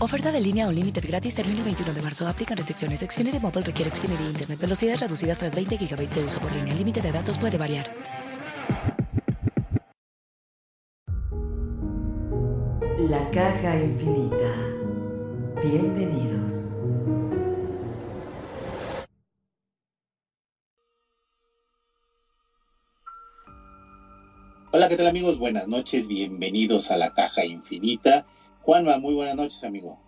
Oferta de línea o límite gratis termina el 21 de marzo. Aplican restricciones. Xfinity Mobile requiere Xfinity Internet. Velocidades reducidas tras 20 GB de uso por línea. El límite de datos puede variar. La caja infinita. Bienvenidos. Hola, ¿qué tal amigos? Buenas noches, bienvenidos a la caja infinita. Juanma, muy buenas noches, amigo.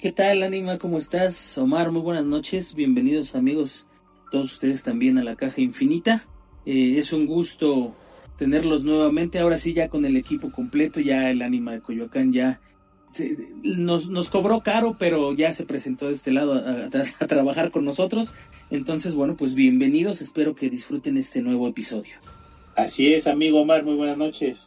¿Qué tal, Anima? ¿Cómo estás? Omar, muy buenas noches. Bienvenidos, amigos, todos ustedes también a la Caja Infinita. Eh, es un gusto tenerlos nuevamente. Ahora sí, ya con el equipo completo, ya el Anima de Coyoacán ya se- nos, nos cobró caro, pero ya se presentó de este lado a, a trabajar con nosotros. Entonces, bueno, pues bienvenidos. Espero que disfruten este nuevo episodio. Así es, amigo Omar, muy buenas noches.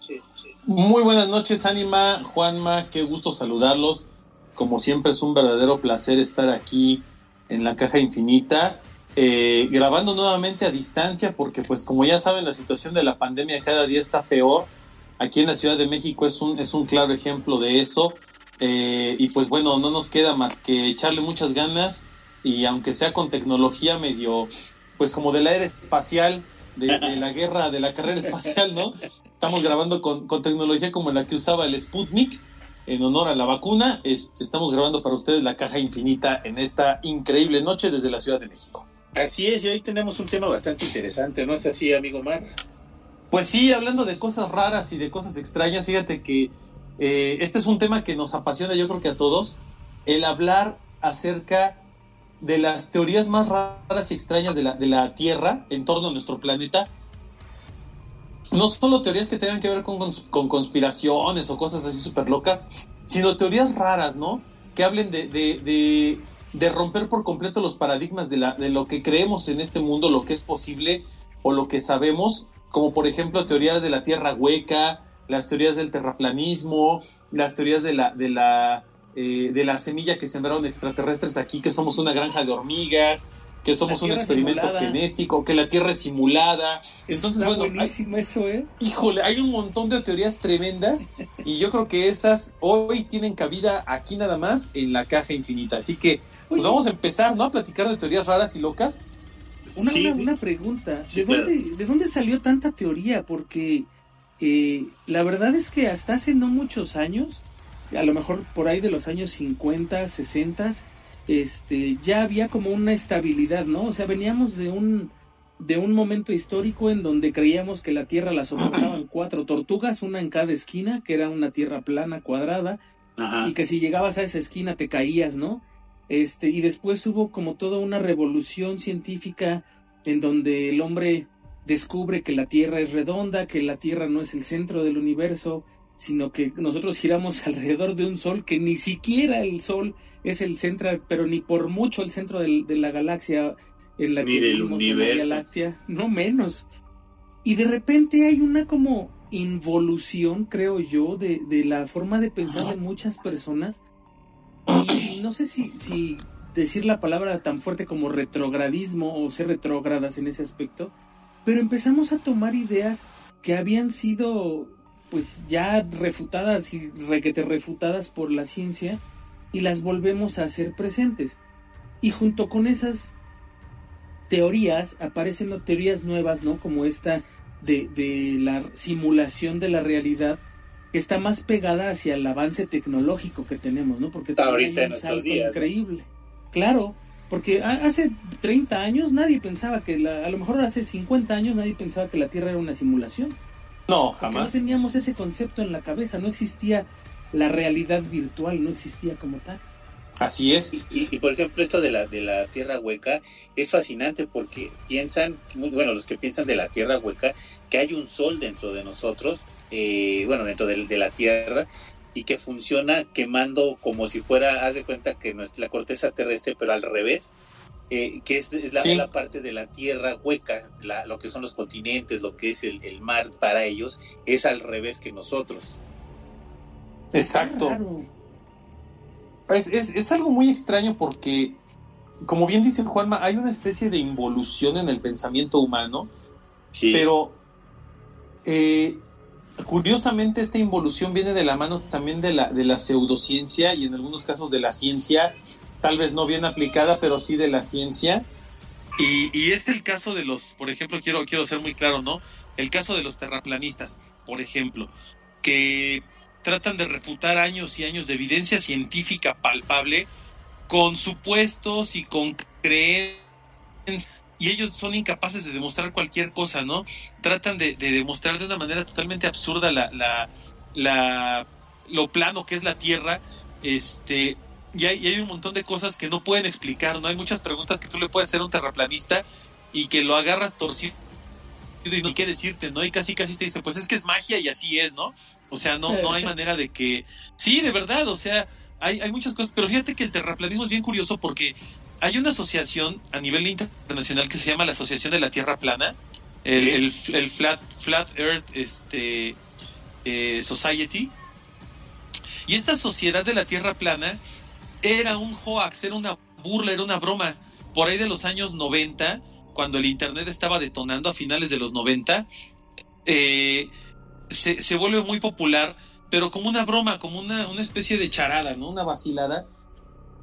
Muy buenas noches, Anima, Juanma, qué gusto saludarlos. Como siempre es un verdadero placer estar aquí en la caja infinita, eh, grabando nuevamente a distancia, porque pues como ya saben la situación de la pandemia cada día está peor. Aquí en la Ciudad de México es un, es un claro ejemplo de eso. Eh, y pues bueno, no nos queda más que echarle muchas ganas y aunque sea con tecnología medio, pues como de la era espacial, de, de la guerra, de la carrera espacial, ¿no? Estamos grabando con, con tecnología como la que usaba el Sputnik en honor a la vacuna. Este, estamos grabando para ustedes la caja infinita en esta increíble noche desde la Ciudad de México. Así es, y hoy tenemos un tema bastante interesante, ¿no es así, amigo Omar? Pues sí, hablando de cosas raras y de cosas extrañas, fíjate que eh, este es un tema que nos apasiona, yo creo que a todos, el hablar acerca de las teorías más raras y extrañas de la, de la Tierra en torno a nuestro planeta. No solo teorías que tengan que ver con, con conspiraciones o cosas así súper locas, sino teorías raras, ¿no? Que hablen de, de- de- romper por completo los paradigmas de, la, de lo que creemos en este mundo, lo que es posible o lo que sabemos, como por ejemplo teorías de la Tierra hueca, las teorías del terraplanismo, las teorías de la, de la, eh, de la semilla que sembraron extraterrestres aquí, que somos una granja de hormigas, que somos un experimento simulada. genético, que la Tierra es simulada. Entonces, Está bueno, hay- eso, ¿eh? Híjole, hay un montón de teorías tremendas y yo creo que esas hoy tienen cabida aquí nada más en la caja infinita. Así que pues Oye, vamos a empezar, ¿no? A platicar de teorías raras y locas. Una, Sí, una, una pregunta. Sí, ¿De, claro. dónde, ¿De dónde salió tanta teoría? Porque eh, la verdad es que hasta hace no muchos años, a lo mejor por ahí de los años 50, 60, este, ya había como una estabilidad, ¿no? O sea, veníamos de un, de un momento histórico en donde creíamos que la Tierra la soportaban cuatro tortugas, una en cada esquina, que era una Tierra plana, cuadrada, Ajá. y que si llegabas a esa esquina te caías, ¿no? Este, y después hubo como toda una revolución científica en donde el hombre descubre que la Tierra es redonda, que la Tierra no es el centro del universo, sino que nosotros giramos alrededor de un sol que ni siquiera el sol es el centro, pero ni por mucho el centro del- de la galaxia en la Ni que del vivimos, en la. Láctea, no menos. Y de repente hay una como involución, creo yo, de, de la forma de pensar de muchas personas. Y, no sé si, si decir la palabra tan fuerte como retrogradismo o ser retrógradas en ese aspecto, pero empezamos a tomar ideas que habían sido pues ya refutadas y requete refutadas por la ciencia y las volvemos a hacer presentes. Y junto con esas teorías aparecen ¿no? teorías nuevas, ¿no? Como esta de, de la simulación de la realidad que está más pegada hacia el avance tecnológico que tenemos, ¿no? Porque Ahorita hay un salto días, ¿no? increíble. Claro, Porque hace 30 años nadie pensaba que, la, a lo mejor hace 50 años nadie pensaba que la Tierra era una simulación. No, Porque jamás. no teníamos ese concepto en la cabeza, no existía la realidad virtual, no existía como tal. Así es. Y, y- y, por ejemplo, esto de la, de la tierra hueca es fascinante porque piensan, muy- bueno, los que piensan de la tierra hueca, que hay un sol dentro de nosotros, eh, bueno, dentro de, de la tierra, y que funciona quemando como si fuera, haz de cuenta que no es la corteza terrestre, pero al revés, eh, que es, es la, Sí. la parte de la tierra hueca, la- lo que son los continentes, lo que es el, el mar para ellos, es al revés que nosotros. Exacto. Claro. Es, es- es algo muy extraño porque, como bien dice Juanma, hay una especie de involución en el pensamiento humano, Sí. pero eh, curiosamente esta involución viene de la mano también de la, de la pseudociencia y en algunos casos de la ciencia, tal vez no bien aplicada, pero sí de la ciencia. Y, y es el caso de los, por ejemplo, quiero, quiero ser muy claro, ¿no? El caso de los terraplanistas, por ejemplo, que tratan de refutar años y años de evidencia científica palpable con supuestos y con creencias y ellos son incapaces de demostrar cualquier cosa, ¿no? Tratan de, de demostrar de una manera totalmente absurda la, la, la- lo plano que es la Tierra, este, y hay, y hay un montón de cosas que no pueden explicar, ¿no? Hay muchas preguntas que tú le puedes hacer a un terraplanista y que lo agarras torcido y no hay qué decirte, ¿no? Y casi casi te dice, pues es que es magia y así es, ¿no? O sea, no, no hay manera de que... Sí, de verdad, o sea, hay, hay muchas cosas, pero fíjate que el terraplanismo es bien curioso porque hay una asociación a nivel internacional que se llama la Asociación de la Tierra Plana, el- el Flat, Flat Earth este, eh, Society. Y esta sociedad de la Tierra Plana era un hoax, era una burla, era una broma. Por ahí de los años 90, cuando el Internet estaba detonando a finales de los 90, eh, se, se vuelve muy popular, pero como una broma, como una, una especie de charada, ¿no? Una vacilada.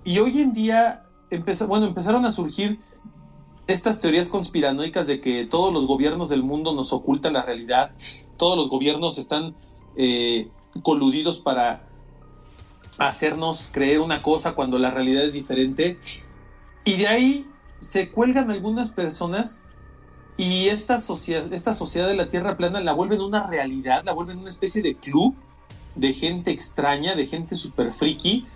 Y hoy en día, empezó, bueno, empezaron a surgir estas teorías conspiranoicas de que todos los gobiernos del mundo nos ocultan la realidad, todos los gobiernos están eh, coludidos para hacernos creer una cosa cuando la realidad es diferente. Y de ahí se cuelgan algunas personas y esta sociedad, esta sociedad de la Tierra plana la vuelven una realidad, la vuelven una especie de club de gente extraña, de gente super friki,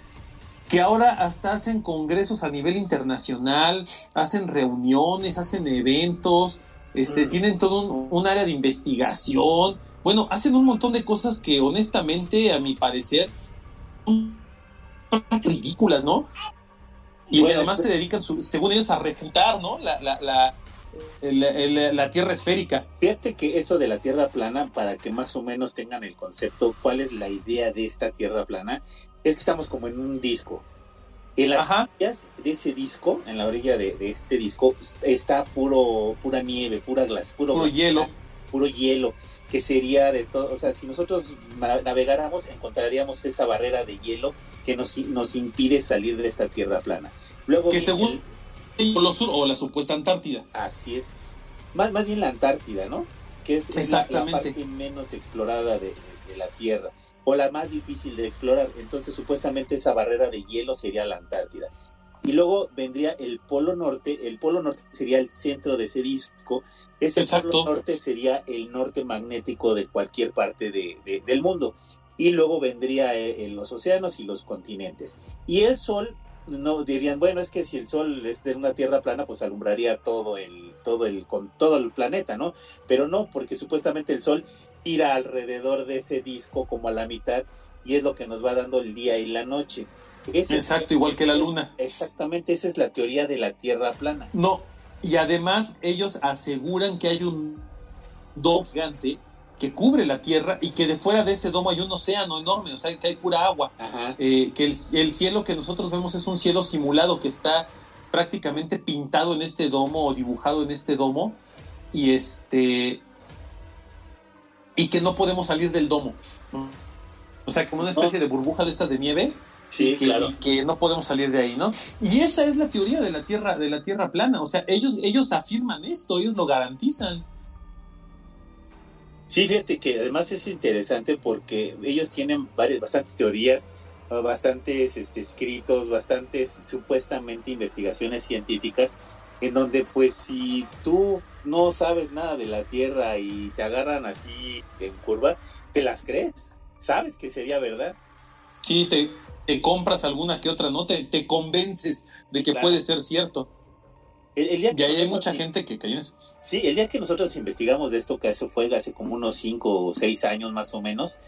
que ahora hasta hacen congresos a nivel internacional, hacen reuniones, hacen eventos, este, Mm. tienen todo un, un área de investigación. Bueno, hacen un montón de cosas que honestamente, a mi parecer, ridículas, ¿no? Y Bueno, además se dedican, su- según ellos, a refutar, ¿no? La, la, la, la Tierra esférica. Fíjate que esto de la Tierra plana, para que más o menos tengan el concepto, cuál es la idea de esta Tierra plana, es que estamos como en un disco. En las Ajá. orillas de ese disco, en la orilla de, de este disco, está puro, pura nieve, pura glas, puro, hielo. puro hielo, que sería de todo, o sea, si nosotros na- navegáramos, encontraríamos esa barrera de hielo que nos, nos impide salir de esta Tierra plana. Luego Que según el- el Polo Sur o la supuesta Antártida. Así es. Más, más bien la Antártida, ¿no? Que es, Exactamente. la parte menos explorada de, de la Tierra. O la más difícil de explorar. Entonces, supuestamente esa barrera de hielo sería la Antártida. Y luego vendría el Polo Norte. El Polo Norte sería el centro de ese disco. Ese Exacto. Polo Norte sería el norte magnético de cualquier parte de- de- del mundo. Y luego vendría eh, eh, los océanos y los continentes. Y el Sol no dirían bueno es que si el sol es de una tierra plana pues alumbraría todo el todo el con todo el planeta no pero no porque supuestamente el sol gira alrededor de ese disco como a la mitad y es lo que nos va dando el día y la noche Ese es- Exacto, igual que la es- luna. exactamente esa es la teoría de la tierra plana No, y además ellos aseguran que hay un domo gigante que cubre la Tierra y que de fuera de ese domo hay un océano enorme, o sea, que hay pura agua. Ajá. Eh, que el, el cielo que nosotros vemos es un cielo simulado que está prácticamente pintado en este domo o dibujado en este domo y este y que no podemos salir del domo. O sea, como una especie de burbuja de estas de nieve sí que, claro que no podemos salir de ahí, ¿no? Y esa es la teoría de la tierra, de la tierra plana. O sea, ellos, ellos afirman esto, ellos lo garantizan. Sí, fíjate que además es interesante porque ellos tienen varias, bastantes teorías bastantes este, escritos, bastantes supuestamente investigaciones científicas, en donde pues si tú no sabes nada de la Tierra y te agarran así en curva, te las crees, sabes que sería verdad. Sí, te, te compras alguna que otra, ¿no? Te, te convences de que puede ser cierto. El, día y ahí hay mucha gente que cae en eso. Sí, el día que nosotros investigamos de esto, que eso fue hace como unos cinco o seis años más o menos,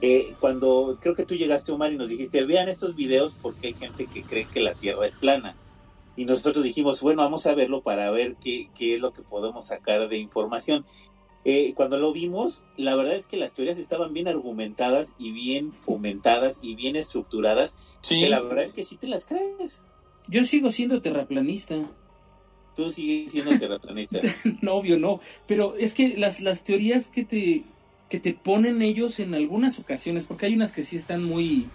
eh, cuando creo que tú llegaste, Omar, y nos dijiste, vean estos videos porque hay gente que cree que la Tierra es plana. Y nosotros dijimos, bueno, vamos a verlo para ver qué, qué es lo que podemos sacar de información. Eh, cuando lo vimos, la verdad es que las teorías estaban bien argumentadas y bien fomentadas y bien estructuradas. Sí. Que la verdad es que sí te las crees. Yo sigo siendo terraplanista. Tú sigues siendo terraplanista. no, obvio no. Pero es que las, las teorías que te, que te ponen ellos en algunas ocasiones, porque hay unas que sí están muy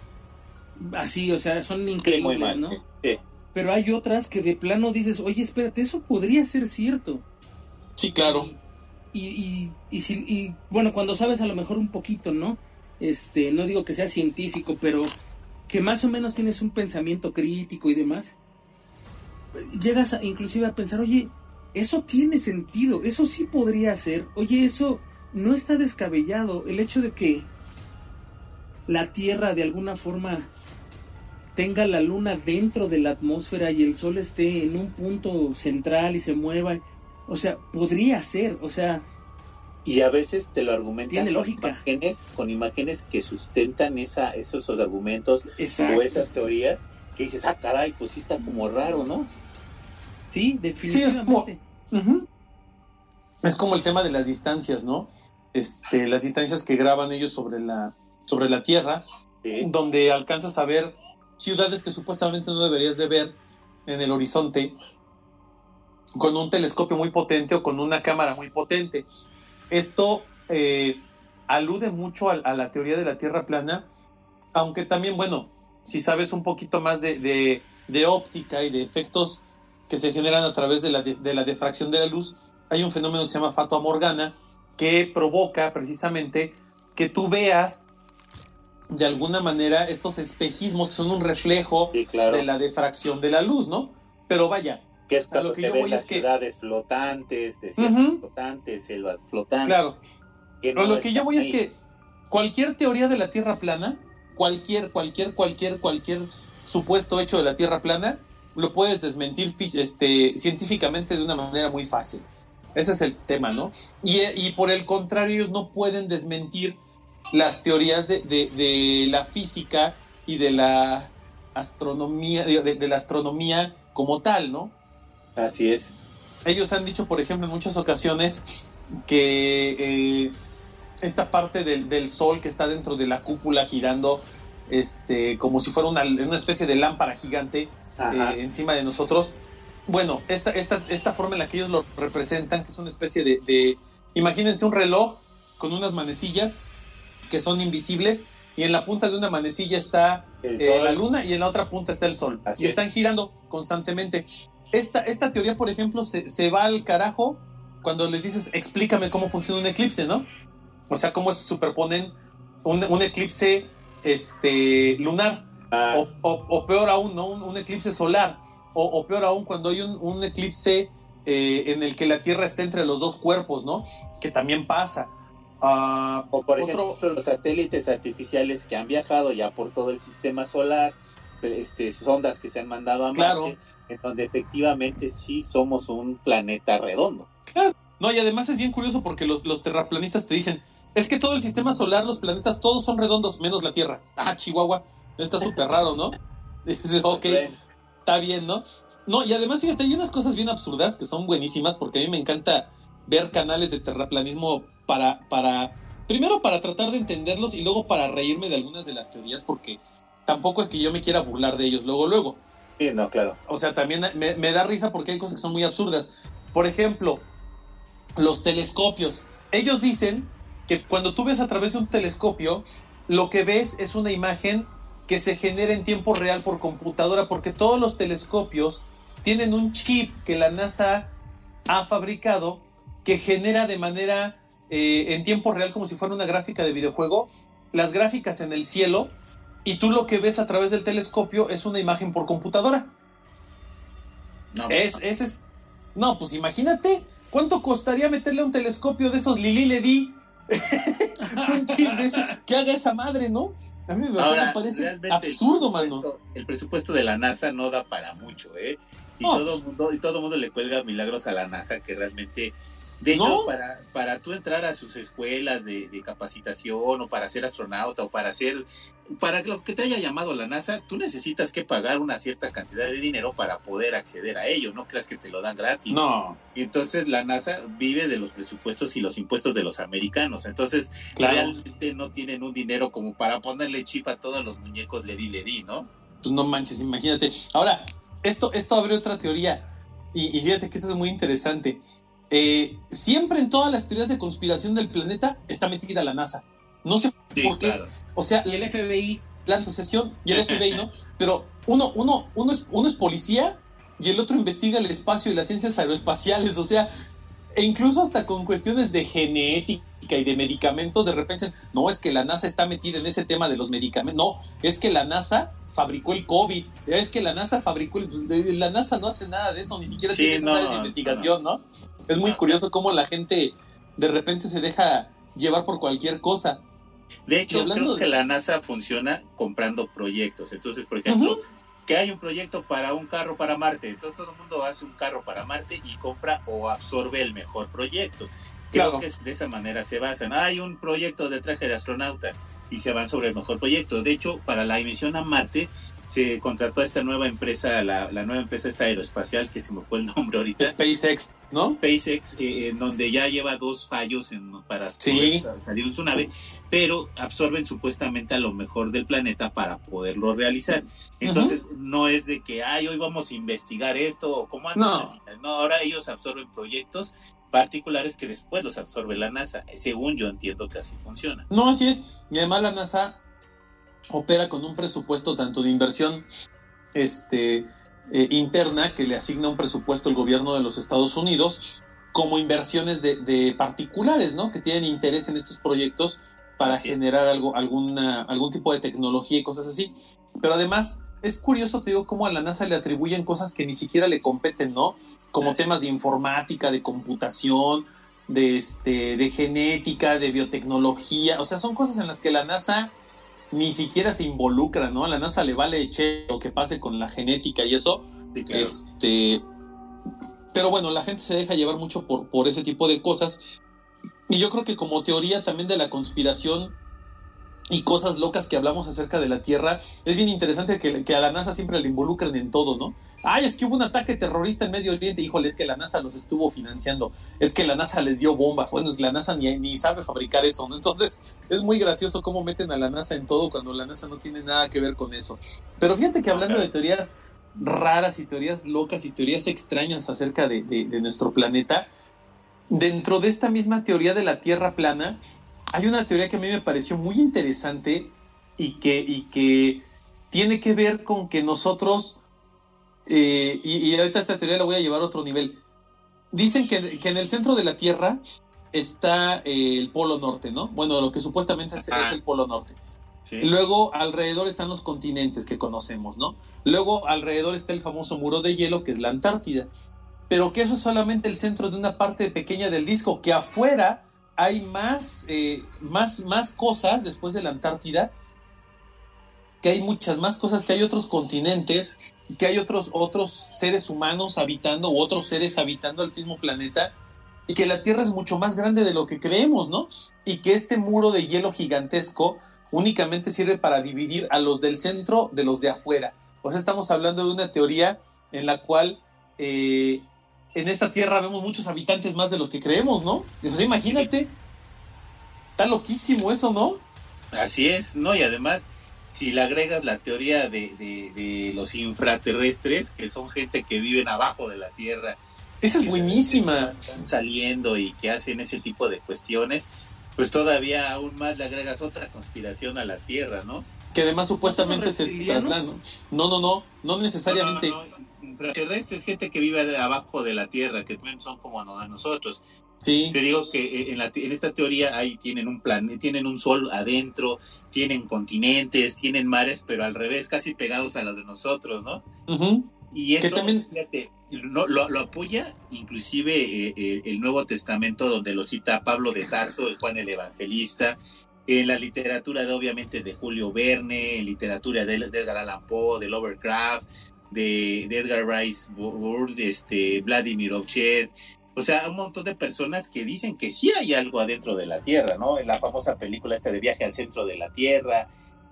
así, o sea, son increíbles, ¿no? Sí. Pero hay otras que de plano dices, oye, espérate, eso podría ser cierto. Sí, claro. Y, y, y, si, y bueno, cuando sabes a lo mejor un poquito, ¿no? Este, no digo que sea científico, pero que más o menos tienes un pensamiento crítico y demás, llegas inclusive a pensar, oye, eso tiene sentido, eso sí podría ser, oye, eso no está descabellado, el hecho de que la Tierra de alguna forma tenga la luna dentro de la atmósfera y el sol esté en un punto central y se mueva, o sea, podría ser, o sea... Y a veces te lo argumentan tiene lógica. Con, imágenes, con imágenes que sustentan esa, esos, argumentos o esas teorías que dices, ah, caray, pues sí está como raro, ¿no? Sí, definitivamente. es, como, el tema de las distancias, ¿no? Este, las distancias que graban ellos sobre la, sobre la Tierra, donde alcanzas a ver ciudades que supuestamente no deberías de ver en el horizonte con un telescopio muy potente o con una cámara muy potente. Esto eh, alude mucho a, la teoría de la Tierra plana, aunque también, bueno, si sabes un poquito más de, óptica y de efectos que se generan a través de la, de, la defracción de la luz, hay un fenómeno que se llama fatua morgana que provoca precisamente que tú veas de alguna manera estos espejismos que son un reflejo de la defracción de la luz, ¿no? Pero vaya, que es lo que yo voy las ciudades flotantes, desiertos flotantes, selvas flotantes. Claro. Pero lo que yo voy es que cualquier teoría de la Tierra plana cualquier, cualquier, cualquier, cualquier supuesto hecho de la Tierra plana, lo puedes desmentir este, científicamente de una manera muy fácil. Ese es el tema, ¿no? Y, por el contrario, ellos no pueden desmentir las teorías de, la física y de la astronomía, de, la astronomía como tal, ¿no? Así es. Ellos han dicho, por ejemplo, en muchas ocasiones que eh, esta parte del, sol que está dentro de la cúpula girando este, como si fuera una, una especie de lámpara gigante eh, encima de nosotros. Bueno, esta, esta, esta forma en la que ellos lo representan, que es una especie de, imagínense un reloj con unas manecillas que son invisibles y en la punta de una manecilla está eh, la luna y en la otra punta está el sol. y están girando constantemente. Esta, esta teoría, por ejemplo, se, se va al carajo cuando les dices, explícame cómo funciona un eclipse, ¿no? O sea, cómo se superponen un, eclipse este, lunar. Ah. O, peor aún, ¿no? Un, eclipse solar. O, peor aún, cuando hay un, eclipse eh, en el que la Tierra está entre los dos cuerpos, ¿no? Que también pasa. Ah, o por ejemplo, los satélites artificiales que han viajado ya por todo el sistema solar, este, sondas que se han mandado a Marte, en donde efectivamente sí somos un planeta redondo. Claro. No, y además es bien curioso porque los, los terraplanistas te dicen, es que todo el sistema solar, los planetas, todos son redondos, menos la Tierra. Ah, Chihuahua, está súper raro, ¿no? Dices, ok, está bien, ¿no? No, y además, fíjate, hay unas cosas bien absurdas que son buenísimas porque a mí me encanta ver canales de terraplanismo para, para, primero para tratar de entenderlos y luego para reírme de algunas de las teorías porque tampoco es que yo me quiera burlar de ellos luego, luego. Sí, no, claro. O sea, también me, me da risa porque hay cosas que son muy absurdas. Por ejemplo, los telescopios. Ellos dicen que cuando tú ves a través de un telescopio, lo que ves es una imagen que se genera en tiempo real por computadora, porque todos los telescopios tienen un chip que la NASA ha fabricado que genera de manera eh, en tiempo real como si fuera una gráfica de videojuego, las gráficas en el cielo y tú lo que ves a través del telescopio es una imagen por computadora. No, Es, ese es. No, pues imagínate cuánto costaría meterle a un telescopio de esos Lili Ledi. un chip de eso, que haga esa madre, ¿no? A mí me, Ahora, me parece absurdo, el mano. El presupuesto de la NASA no da para mucho, ¿eh? Y No. todo mundo y todo mundo le cuelga milagros a la NASA que realmente de hecho No. para para tú entrar a sus escuelas de, de capacitación o para ser astronauta o para ser para lo que te haya llamado la NASA, tú necesitas que pagar una cierta cantidad de dinero para poder acceder a ello, no creas que te lo dan gratis. No, Y entonces la NASA vive de los presupuestos y los impuestos de los americanos. Entonces, claro. realmente no tienen un dinero como para ponerle chip a todos los muñecos le di, le di, ¿no? Pues no manches, imagínate. Ahora, esto, esto abre otra teoría. Y, y fíjate que esto es muy interesante. Eh, siempre en todas las teorías de conspiración del planeta está metida la NASA. No sé Sí, por qué. claro. O sea, Y el FBI. la asociación y el FBI, ¿no? Pero uno, uno, uno, es, uno es policía y el otro investiga el espacio y las ciencias aeroespaciales, o sea, e incluso hasta con cuestiones de genética y de medicamentos, de repente dicen, no, es que la NASA está metida en ese tema de los medicamentos, no, es que la NASA fabricó el COVID, es que la NASA fabricó el... pues, La NASA no hace nada de eso, ni siquiera Sí, tiene esas no, áreas de investigación, ¿no? Es muy curioso cómo la gente de repente se deja llevar por cualquier cosa. De hecho, creo de- que la NASA funciona comprando proyectos. Entonces, por ejemplo, que hay un proyecto para un carro para Marte. Entonces todo el mundo hace un carro para Marte y compra o absorbe el mejor proyecto. Creo Claro. que de esa manera se basan. Hay un proyecto de traje de astronauta y se van sobre el mejor proyecto. De hecho, para la emisión a Marte se contrató a esta nueva empresa, la, la nueva empresa esta aeroespacial, que se me fue el nombre ahorita. SpaceX, ¿no? SpaceX, eh, en donde ya lleva dos fallos en, para Sí. salir en su nave, pero absorben supuestamente a lo mejor del planeta para poderlo realizar. Entonces, no es de que, ay, hoy vamos a investigar esto o como antes. No, ahora ellos absorben proyectos particulares que después los absorbe la NASA. Según yo entiendo que así funciona. No, así es. Y además la NASA opera con un presupuesto tanto de inversión este, eh, interna, que le asigna un presupuesto el gobierno de los Estados Unidos, como inversiones de, de particulares, ¿no? Que tienen interés en estos proyectos para Así es. generar algo, alguna, algún tipo de tecnología y cosas así. Pero además, es curioso, te digo, cómo a la NASA le atribuyen cosas que ni siquiera le competen, ¿no? Como temas de informática, de computación, de, este, de genética, de biotecnología. O sea, son cosas en las que la NASA ni siquiera se involucra, ¿no? A la NASA le vale che lo que pase con la genética y eso. Sí, claro. Este, pero bueno, la gente se deja llevar mucho por, por ese tipo de cosas. Y yo creo que como teoría también de la conspiración y cosas locas que hablamos acerca de la Tierra, es bien interesante que, que a la NASA siempre le involucren en todo, ¿no? Ay, es que hubo un ataque terrorista en Medio Oriente. Híjole, es que la NASA los estuvo financiando. Es que la NASA les dio bombas. Bueno, es que la NASA ni, ni sabe fabricar eso, ¿no? Entonces, es muy gracioso cómo meten a la NASA en todo cuando la NASA no tiene nada que ver con eso. Pero fíjate que hablando de teorías raras y teorías locas y teorías extrañas acerca de- de nuestro planeta, dentro de esta misma teoría de la Tierra plana, hay una teoría que a mí me pareció muy interesante y que, y que tiene que ver con que nosotros, eh, y, y ahorita esta teoría la voy a llevar a otro nivel, dicen que, que en el centro de la Tierra está eh, el Polo Norte, ¿no? Bueno, lo que supuestamente es el Polo Norte. Sí. Luego alrededor están los continentes que conocemos, ¿no? Luego alrededor está el famoso muro de hielo que es la Antártida. Pero que eso es solamente el centro de una parte pequeña del disco, que afuera hay más, eh, más, más cosas después de la Antártida, que hay muchas más cosas, que hay otros continentes, que hay otros, otros seres humanos habitando u otros seres habitando el mismo planeta, y que la Tierra es mucho más grande de lo que creemos, ¿no? Y que este muro de hielo gigantesco únicamente sirve para dividir a los del centro de los de afuera. O sea, estamos hablando de una teoría en la cual eh, en esta Tierra vemos muchos habitantes más de los que creemos, ¿no? Imagínate, está loquísimo eso, ¿no? Así es, ¿no? Y además, si le agregas la teoría de, de- de los infraterrestres, que son gente que viven abajo de la Tierra, Esa es buenísima. están saliendo y que hacen ese tipo de cuestiones, pues todavía aún más le agregas otra conspiración a la Tierra, ¿no? Que además supuestamente ¿No se trasladan. No, no, no, no necesariamente. No, no, no, Infraterrestres, gente que vive de- abajo de la Tierra, que también son como no- nosotros. Sí. Te digo que eh, en, la, en esta teoría ahí tienen un plan, tienen un sol adentro, tienen continentes, tienen mares, pero al revés, casi pegados a los de nosotros, ¿no? Y eso, también... fíjate, lo, lo, apoya inclusive eh, eh, el Nuevo Testamento, donde lo cita Pablo de Tarso, el Juan el Evangelista, en la literatura de obviamente de Julio Verne, en literatura de, Edgar Allan Poe, de Lovecraft, de, Edgar Rice Burroughs, este, Vladimir Ovchet, o sea, un montón de personas que dicen que sí hay algo adentro de la Tierra, ¿no? En la famosa película esta de viaje al centro de la Tierra,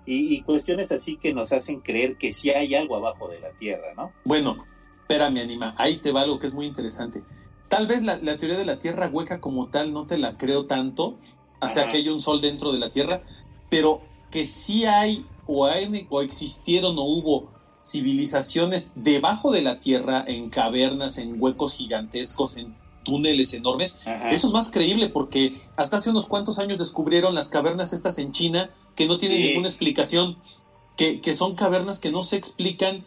y, cuestiones así que nos hacen creer que sí hay algo abajo de la Tierra, ¿no? Bueno, espérame, Anima, ahí te va algo que es muy interesante. Tal vez la, teoría de la Tierra hueca como tal no te la creo tanto, o sea, que hay un sol dentro de la Tierra, pero que sí hay o, hay, o existieron o hubo civilizaciones debajo de la Tierra, en cavernas, en huecos gigantescos, en túneles enormes. Eso es más creíble porque hasta hace unos cuantos años descubrieron las cavernas estas en China que no tienen ninguna explicación, que, que son cavernas que no se explican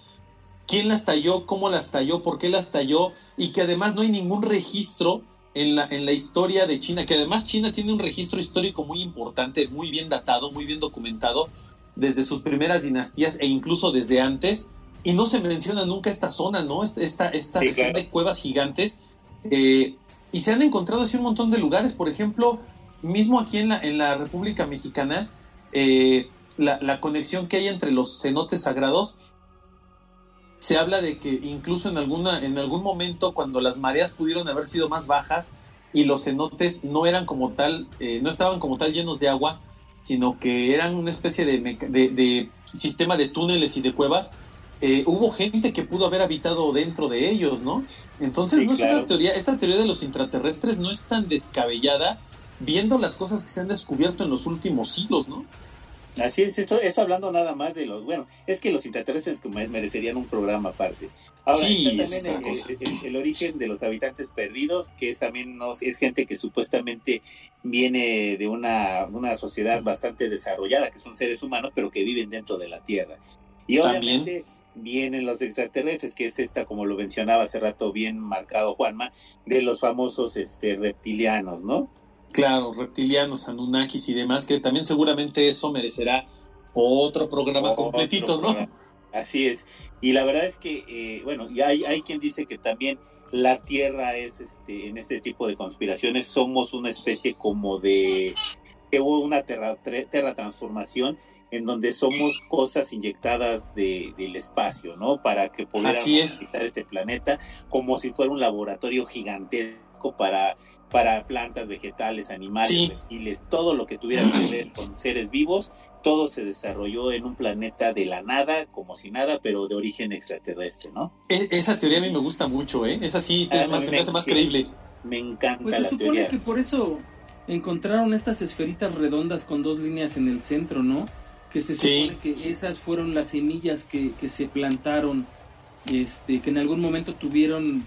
quién las talló, cómo las talló, por qué las talló y que además no hay ningún registro en la, en la historia de China, que además China tiene un registro histórico muy importante, muy bien datado, muy bien documentado desde sus primeras dinastías e incluso desde antes, y no se menciona nunca esta zona, ¿no? Esta, esta región de cuevas gigantes, eh, y se han encontrado así un montón de lugares, por ejemplo, mismo aquí en la, en la República Mexicana, eh, la, conexión que hay entre los cenotes sagrados. Se habla de que incluso en, alguna, en algún momento, cuando las mareas pudieron haber sido más bajas y los cenotes no eran como tal, eh, no estaban como tal llenos de agua, sino que eran una especie de, de, sistema de túneles y de cuevas, eh, hubo gente que pudo haber habitado dentro de ellos, ¿no? Entonces, no es una teoría, esta teoría de los intraterrestres no es tan descabellada viendo las cosas que se han descubierto en los últimos siglos, ¿no? Así es, esto, esto hablando nada más de los, bueno, es que los intraterrestres merecerían un programa aparte. Ahora, sí, también el, origen de los habitantes perdidos, que es también es gente que supuestamente viene de una, una sociedad bastante desarrollada, que son seres humanos, pero que viven dentro de la Tierra. Y obviamente vienen los extraterrestres, que es esta, como lo mencionaba hace rato, bien marcado Juanma, de los famosos este, reptilianos, ¿no? Claro, reptilianos, Anunnakis y demás, que también seguramente eso merecerá otro programa completito, ¿no? Así es. Y la verdad es que, eh, bueno, y hay, hay quien dice que también la Tierra es, este, en este tipo de conspiraciones, somos una especie como de, que hubo una terra, transformación en donde somos cosas inyectadas de, del espacio, ¿no? Para que pudiéramos visitar este planeta como si fuera un laboratorio gigantesco para para plantas, vegetales, animales, reptiles, todo lo que tuviera que ver con seres vivos, todo se desarrolló en un planeta de la nada, como si nada, pero de origen extraterrestre, ¿no? E, esa teoría a mí me gusta mucho, ¿eh? Esa sí ah, más, me, hace más creíble. Me encanta. Pues se supone que por eso encontraron estas esferitas redondas con dos líneas en el centro, ¿no? Que se supone que esas fueron las semillas que, que se plantaron, este, que en algún momento tuvieron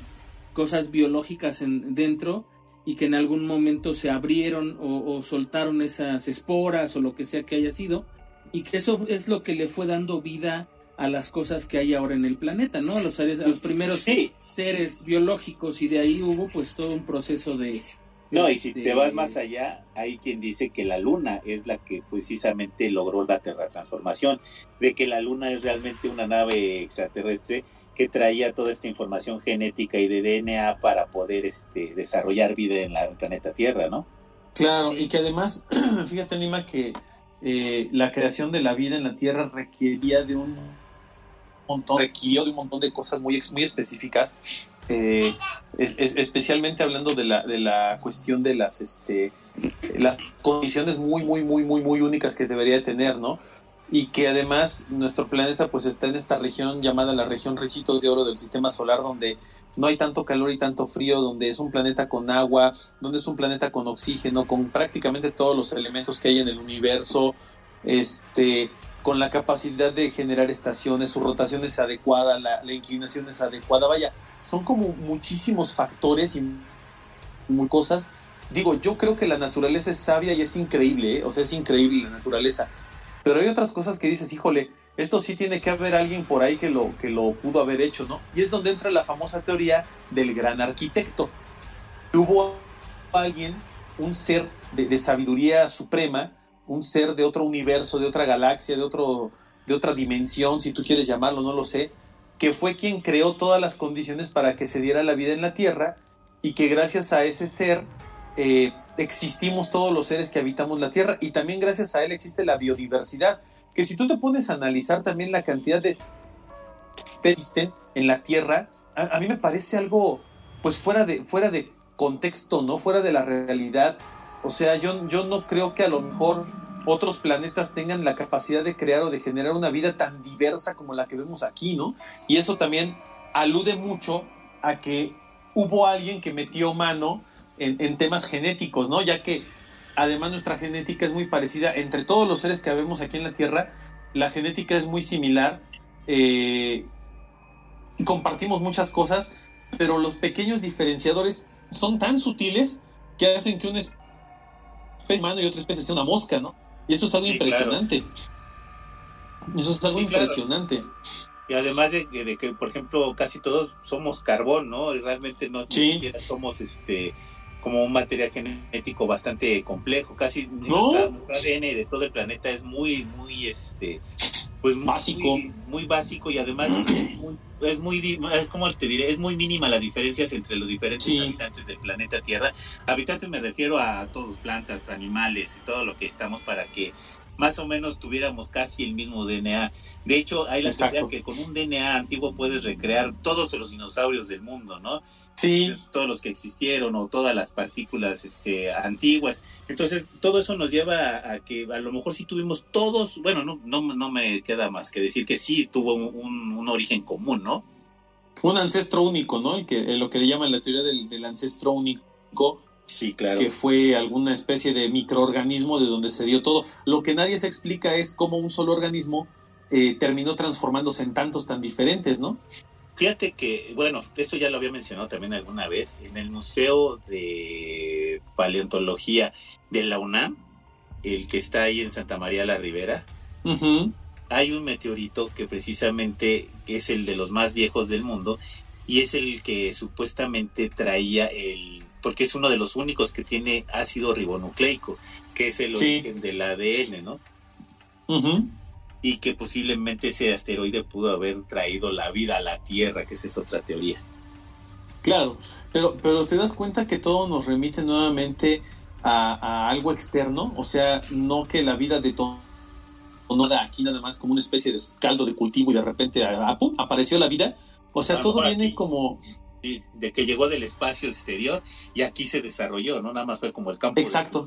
cosas biológicas en, dentro y que en algún momento se abrieron o, soltaron esas esporas o lo que sea que haya sido y que eso es lo que le fue dando vida a las cosas que hay ahora en el planeta, ¿no? A los, seres, a los primeros seres biológicos y de ahí hubo pues todo un proceso de... No, y si este, te vas más allá, hay quien dice que la luna es la que precisamente logró la terratransformación, de que la luna es realmente una nave extraterrestre que traía toda esta información genética y de DNA para poder este, desarrollar vida en la, el planeta Tierra, ¿no? Claro, y que además, fíjate, Lima, que eh, la creación de la vida en la Tierra requería de un montón, requirió de un montón de cosas muy, muy específicas, eh, especialmente hablando de la, de la cuestión de las, este, las condiciones muy, muy, muy, muy, muy únicas que debería tener, ¿no? Y que además nuestro planeta pues está en esta región llamada la región Ricitos de Oro del Sistema Solar donde no hay tanto calor y tanto frío, donde es un planeta con agua, donde es un planeta con oxígeno, con prácticamente todos los elementos que hay en el universo, este, con la capacidad de generar estaciones, su rotación es adecuada, la, inclinación es adecuada, vaya, son como muchísimos factores y cosas. Digo, yo creo que la naturaleza es sabia y es increíble, ¿eh? o sea, es increíble la naturaleza pero hay otras cosas que dices, híjole, esto sí tiene que haber alguien por ahí que lo, que lo pudo haber hecho, ¿no? Y es donde entra la famosa teoría del gran arquitecto. Hubo alguien, un ser de, sabiduría suprema, un ser de otro universo, de otra galaxia, de, otro, de otra dimensión, si tú quieres llamarlo, no lo sé, que fue quien creó todas las condiciones para que se diera la vida en la Tierra y que gracias a ese ser eh, existimos todos los seres que habitamos la Tierra y también gracias a él existe la biodiversidad, que si tú te pones a analizar también la cantidad de especies que existen en la Tierra, a, a mí me parece algo pues fuera de, fuera de contexto, ¿no? Fuera de la realidad. O sea, yo, yo no creo que a lo mejor otros planetas tengan la capacidad de crear o de generar una vida tan diversa como la que vemos aquí, ¿no? Y eso también alude mucho a que hubo alguien que metió mano en, en temas genéticos, ¿no? Ya que además nuestra genética es muy parecida entre todos los seres que vemos aquí en la Tierra, la genética es muy similar, eh, compartimos muchas cosas, pero los pequeños diferenciadores son tan sutiles que hacen que una especie humano y otra especie sea una mosca, ¿no? Y eso es algo Sí, impresionante. Eso es algo Sí, claro. impresionante. Y además de, de que, por ejemplo, casi todos somos carbón, ¿no? Y realmente no Sí. ni siquiera somos este como un material genético bastante complejo. Casi No. nuestro ADN de todo el planeta es muy, muy este pues muy- Básico. muy, muy básico y además es muy, es muy di- eh, ¿cómo te diré? Es muy mínima las diferencias entre los diferentes Sí. habitantes del planeta Tierra. Habitantes me refiero a todos, plantas, animales y todo lo que estamos para que más o menos tuviéramos casi el mismo DNA. De hecho, hay la teoría que con un DNA antiguo puedes recrear todos los dinosaurios del mundo, ¿no? Sí, Todos los que existieron o todas las partículas este, antiguas. Entonces, todo eso nos lleva a, a que a lo mejor sí tuvimos todos, bueno, no, no, no me queda más que decir que sí tuvo un, origen común, ¿no? un ancestro único, ¿no? El que, lo que le llaman la teoría del, del ancestro único, Sí, claro. que fue alguna especie de microorganismo de donde se dio todo. Lo que nadie se explica es cómo un solo organismo eh, terminó transformándose en tantos tan diferentes, ¿no? Fíjate que, bueno, esto ya lo había mencionado también alguna vez, en el Museo de Paleontología de la UNAM, el que está ahí en Santa María la Ribera, hay un meteorito que precisamente es el de los más viejos del mundo y es el que supuestamente traía el, porque es uno de los únicos que tiene ácido ribonucleico, que es el Sí. origen del ADN, ¿no? Y que posiblemente ese asteroide pudo haber traído la vida a la Tierra, que esa es otra teoría. Claro, pero, pero te das cuenta que todo nos remite nuevamente a, a algo externo, o sea, no que la vida de todo no era aquí nada más como una especie de caldo de cultivo y de repente pum, apareció la vida, o sea, todo viene aquí. como, de que llegó del espacio exterior y aquí se desarrolló, ¿no? Nada más fue como el campo. Exacto.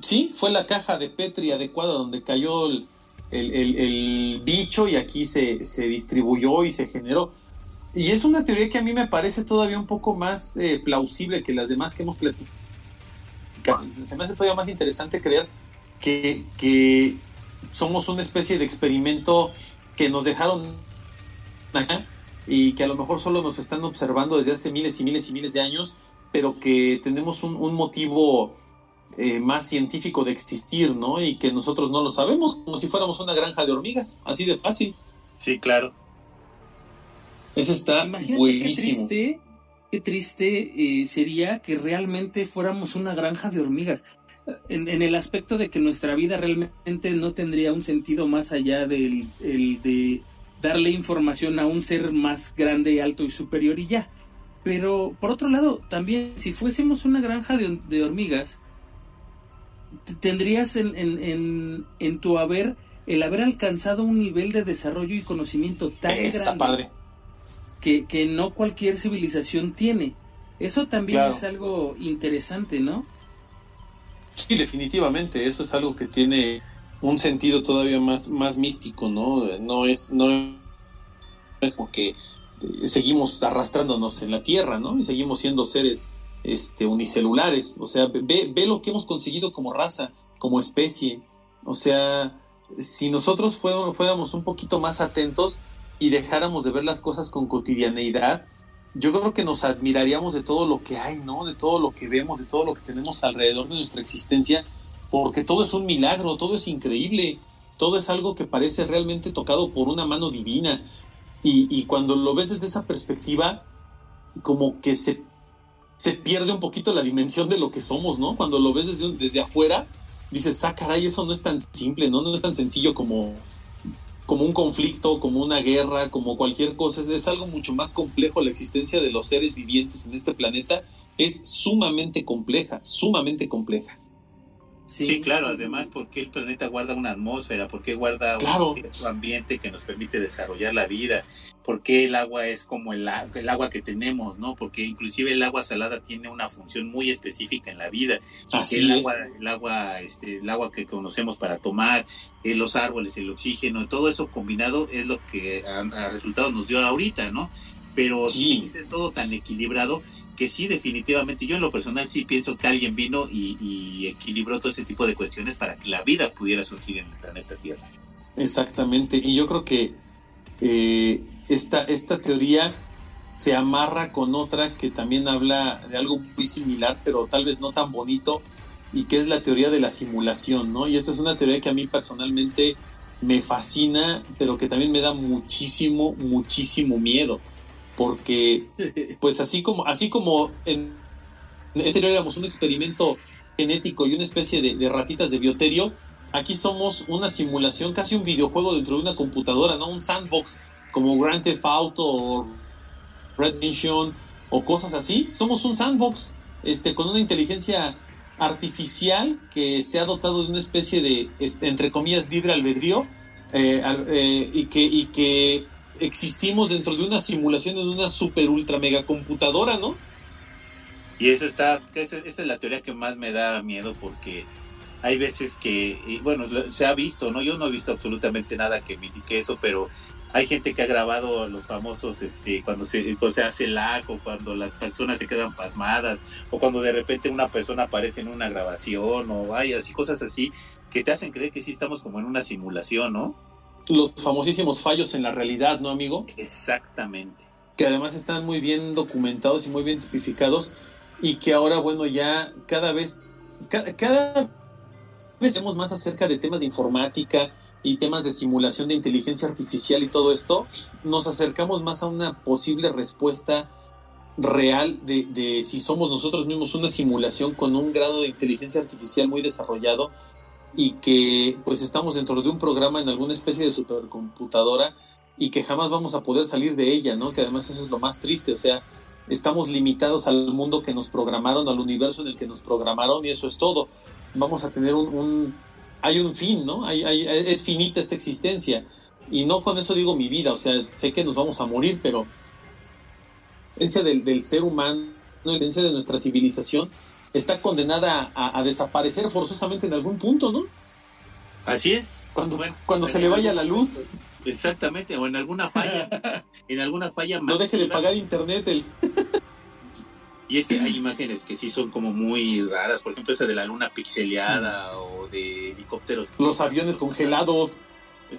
sí, fue la caja de Petri adecuada donde cayó el, el- el- el bicho y aquí se, se distribuyó y se generó. Y es una teoría que a mí me parece todavía un poco más eh, plausible que las demás que hemos platicado. Se me hace todavía más interesante creer que, que somos una especie de experimento que nos dejaron acá y que a lo mejor solo nos están observando desde hace miles y miles y miles de años, pero que tenemos un, un motivo eh, más científico de existir, ¿no? Y que nosotros no lo sabemos, como si fuéramos una granja de hormigas, así de fácil. Sí, claro. Eso está Imagínate qué triste, qué triste eh, sería que realmente fuéramos una granja de hormigas. En, en el aspecto de que nuestra vida realmente no tendría un sentido más allá del el de darle información a un ser más grande, alto y superior y ya. Pero por otro lado, también si fuésemos una granja de, de hormigas, tendrías en, en, en, en tu haber el haber alcanzado un nivel de desarrollo y conocimiento tan Está grande padre. que, que no cualquier civilización tiene. Eso también Claro. es algo interesante, ¿no? Sí, definitivamente, eso es algo que tiene un sentido todavía más, más místico, ¿no? No es, no es como que eh, seguimos arrastrándonos en la Tierra, ¿no? Y seguimos siendo seres este, unicelulares. O sea, ve, ve lo que hemos conseguido como raza, como especie. O sea, si nosotros fuéramos, fuéramos un poquito más atentos y dejáramos de ver las cosas con cotidianeidad, yo creo que nos admiraríamos de todo lo que hay, ¿no? De todo lo que vemos, de todo lo que tenemos alrededor de nuestra existencia, porque todo es un milagro, todo es increíble, todo es algo que parece realmente tocado por una mano divina. Y, cuando lo ves desde esa perspectiva, como que se, se pierde un poquito la dimensión de lo que somos, ¿no? Cuando lo ves desde, desde afuera, dices, ah, caray, eso no es tan simple, ¿no? No es tan sencillo como, como un conflicto, como una guerra, como cualquier cosa. Es, algo mucho más complejo. La existencia de los seres vivientes en este planeta es sumamente compleja, sumamente compleja. Sí, claro, además porque el planeta guarda una atmósfera, porque guarda un cierto ambiente que nos permite desarrollar la vida, porque el agua es como el, el, agua que tenemos, ¿no? Porque inclusive el agua salada tiene una función muy específica en la vida. Así el es. agua, el agua, este, el agua que conocemos para tomar, eh, los árboles, el oxígeno, todo eso combinado es lo que a, a resultados nos dio ahorita, ¿no? Pero sí. es todo tan equilibrado que sí, definitivamente, yo en lo personal sí pienso que alguien vino y, y, equilibró todo ese tipo de cuestiones para que la vida pudiera surgir en el planeta Tierra. Exactamente, y yo creo que eh, esta, esta teoría se amarra con otra que también habla de algo muy similar, pero tal vez no tan bonito, y que es la teoría de la simulación, ¿no? Y esta es una teoría que a mí personalmente me fascina, pero que también me da muchísimo, muchísimo miedo porque pues así como así como en, en éramos un experimento genético y una especie de, ratitas de bioterio, aquí somos una simulación, casi un videojuego dentro de una computadora, ¿no? Un sandbox como Grand Theft Auto o Red Mission o cosas así. Somos un sandbox este, con una inteligencia artificial que se ha dotado de una especie de, este, entre comillas, libre albedrío eh, eh, y que existimos dentro de una simulación en una super ultra mega computadora, ¿no? Y eso está, esa, es la teoría que más me da miedo porque hay veces que, bueno, se ha visto, ¿no? Yo no he visto absolutamente nada que me indique eso, pero hay gente que ha grabado los famosos, este, cuando se, cuando se hace lag o cuando las personas se quedan pasmadas o cuando de repente una persona aparece en una grabación o hay así cosas así que te hacen creer que sí estamos como en una simulación, ¿no? Los famosísimos fallos en la realidad, ¿no, amigo? Exactamente. Que además están muy bien documentados y muy bien tipificados y que ahora, bueno, ya cada vez, cada, cada vez vemos más acerca de temas de informática y temas de simulación de inteligencia artificial y todo esto, nos acercamos más a una posible respuesta real de, de si somos nosotros mismos una simulación con un grado de inteligencia artificial muy desarrollado y que pues estamos dentro de un programa en alguna especie de supercomputadora y que jamás vamos a poder salir de ella, ¿no? Que además eso es lo más triste, o sea, estamos limitados al mundo que nos programaron, al universo en el que nos programaron y eso es todo. Vamos a tener un... hay un fin, ¿no? Hay, hay, es finita esta existencia. Y no con eso digo mi vida, o sea, sé que nos vamos a morir, pero la esencia del, del ser humano, la esencia de nuestra civilización, está condenada a, a, desaparecer forzosamente en algún punto, ¿no? Así es. Cuando, bueno, cuando se le vaya la luz. Exactamente, o en alguna falla. en alguna falla No deje de pagar internet el. y es que hay imágenes que sí son como muy raras, por ejemplo esa de la luna pixeleada o de helicópteros. Los aviones congelados.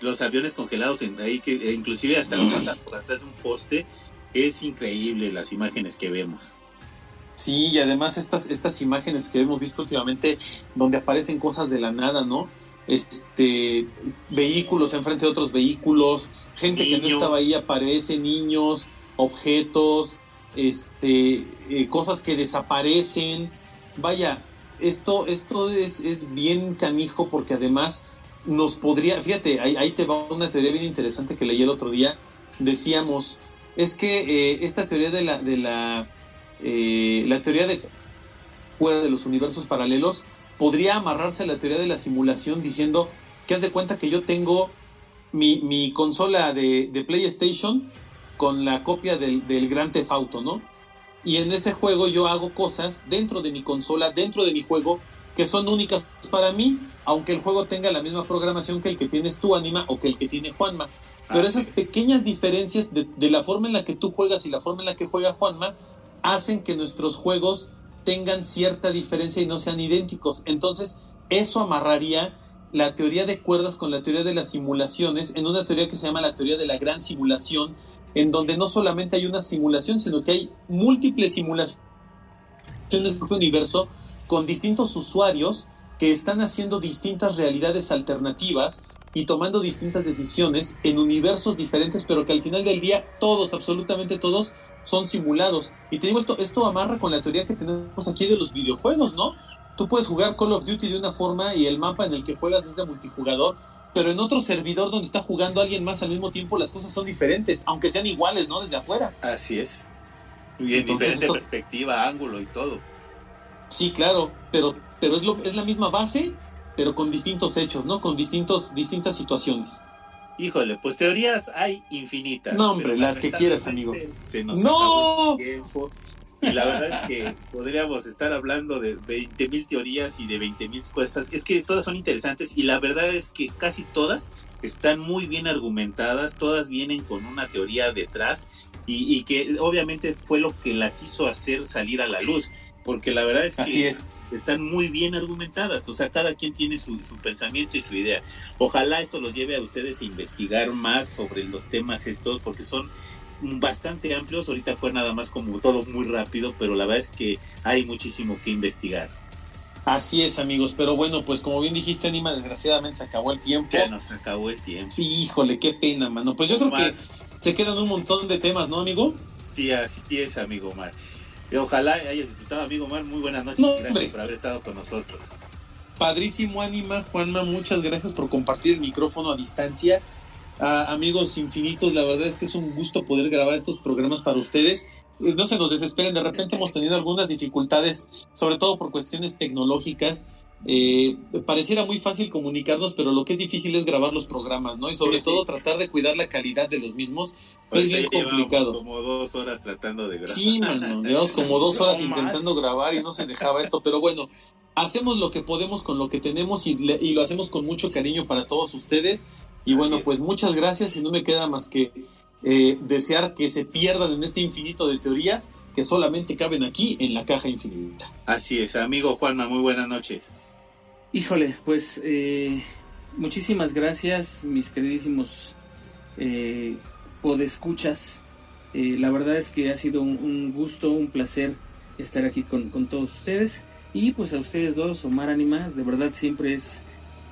Los aviones congelados en ahí que inclusive hasta lo pasan por atrás de un poste. Es increíble las imágenes que vemos. Sí, y además estas, estas imágenes que hemos visto últimamente, donde aparecen cosas de la nada, ¿no? Este, vehículos enfrente de otros vehículos, gente niños. que no estaba ahí aparece, niños, objetos, este, eh, cosas que desaparecen. Vaya, esto, esto es, es, bien canijo porque además nos podría, fíjate, ahí, ahí, te va una teoría bien interesante que leí el otro día. Decíamos, es que eh, esta teoría de la, de la eh, la teoría de de los universos paralelos podría amarrarse a la teoría de la simulación diciendo que haz de cuenta que yo tengo mi, mi consola de, de, PlayStation con la copia del, del Gran Theft Auto, ¿no? Y en ese juego yo hago cosas dentro de mi consola, dentro de mi juego, que son únicas para mí, aunque el juego tenga la misma programación que el que tienes tú, Anima, o que el que tiene Juanma. Pero ah, esas sí. pequeñas diferencias de, de, la forma en la que tú juegas y la forma en la que juega Juanma hacen que nuestros juegos tengan cierta diferencia y no sean idénticos. Entonces, eso amarraría la teoría de cuerdas con la teoría de las simulaciones en una teoría que se llama la teoría de la gran simulación, en donde no solamente hay una simulación, sino que hay múltiples simulaciones del propio universo con distintos usuarios que están haciendo distintas realidades alternativas y tomando distintas decisiones en universos diferentes, pero que al final del día todos, absolutamente todos, son simulados. Y te digo, esto, esto amarra con la teoría que tenemos aquí de los videojuegos, ¿no? Tú puedes jugar Call of Duty de una forma y el mapa en el que juegas es de multijugador, pero en otro servidor donde está jugando alguien más al mismo tiempo las cosas son diferentes, aunque sean iguales, ¿no? Desde afuera. Así es. Y en Entonces, diferente eso- perspectiva, ángulo y todo. Sí, claro, pero, pero es, lo, es la misma base, pero con distintos hechos, ¿no? Con distintos, distintas situaciones. Híjole, pues teorías hay infinitas. No, hombre, las que quieras, amigo. lamentablemente Se nos ¡No! acabó el tiempo. Y la verdad es que podríamos estar hablando de 20.000 teorías y de 20.000 cosas. Es que todas son interesantes y la verdad es que casi todas están muy bien argumentadas, todas vienen con una teoría detrás y, y que obviamente fue lo que las hizo hacer salir a la luz. Porque la verdad es que Así es. están muy bien argumentadas, o sea, cada quien tiene su, su pensamiento y su idea. Ojalá esto los lleve a ustedes a investigar más sobre los temas estos, porque son bastante amplios, ahorita fue nada más como todo muy rápido, pero la verdad es que hay muchísimo que investigar. Así es, amigos. Pero bueno, pues como bien dijiste, Anima, desgraciadamente se acabó el tiempo. Ya nos acabó el tiempo. Híjole, qué pena, mano. Pues yo creo que se quedan un montón de temas, ¿no, amigo? Sí, así es, amigo Omar. Y ojalá hayas disfrutado, amigo Omar. Muy buenas noches No, gracias hombre. por haber estado con nosotros. Padrísimo, Anima. Juanma, muchas gracias por compartir el micrófono a distancia. Ah, amigos infinitos, la verdad es que es un gusto poder grabar estos programas para ustedes. Eh, No se nos desesperen, de repente hemos tenido algunas dificultades, sobre todo por cuestiones tecnológicas. Eh, pareciera muy fácil comunicarnos, pero lo que es difícil es grabar los programas, ¿no? Y sobre Sí. todo tratar de cuidar la calidad de los mismos. Es Ahorita bien complicado. como dos horas tratando de grabar. Sí, mano, llevamos como dos horas No más. intentando grabar y no se dejaba esto, pero bueno, hacemos lo que podemos con lo que tenemos y, le- y lo hacemos con mucho cariño para todos ustedes. Y Así bueno, es. pues muchas gracias y no me queda más que eh, desear que se pierdan en este infinito de teorías que solamente caben aquí en la caja infinita. Así es, amigo Juanma, muy buenas noches. Híjole, pues eh, muchísimas gracias, mis queridísimos eh, podescuchas. Eh, la verdad es que ha sido un, un gusto, un placer estar aquí con, con todos ustedes. Y pues a ustedes dos, Omar Anima, de verdad siempre es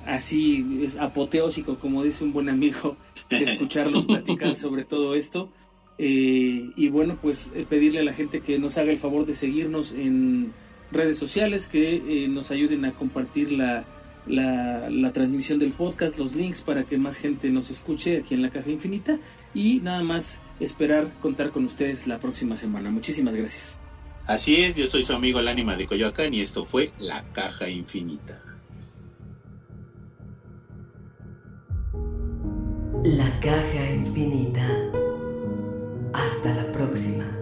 así, es apoteósico, como dice un buen amigo, escucharlos platicar sobre todo esto. Eh, y bueno, pues eh, pedirle a la gente que nos haga el favor de seguirnos en redes sociales, que eh, nos ayuden a compartir la, la, la transmisión del podcast, los links para que más gente nos escuche aquí en la caja infinita. Y nada más esperar contar con ustedes la próxima semana. Muchísimas gracias. Así es, yo soy su amigo el ánima de Coyoacán y esto fue La Caja Infinita. La caja infinita. Hasta la próxima.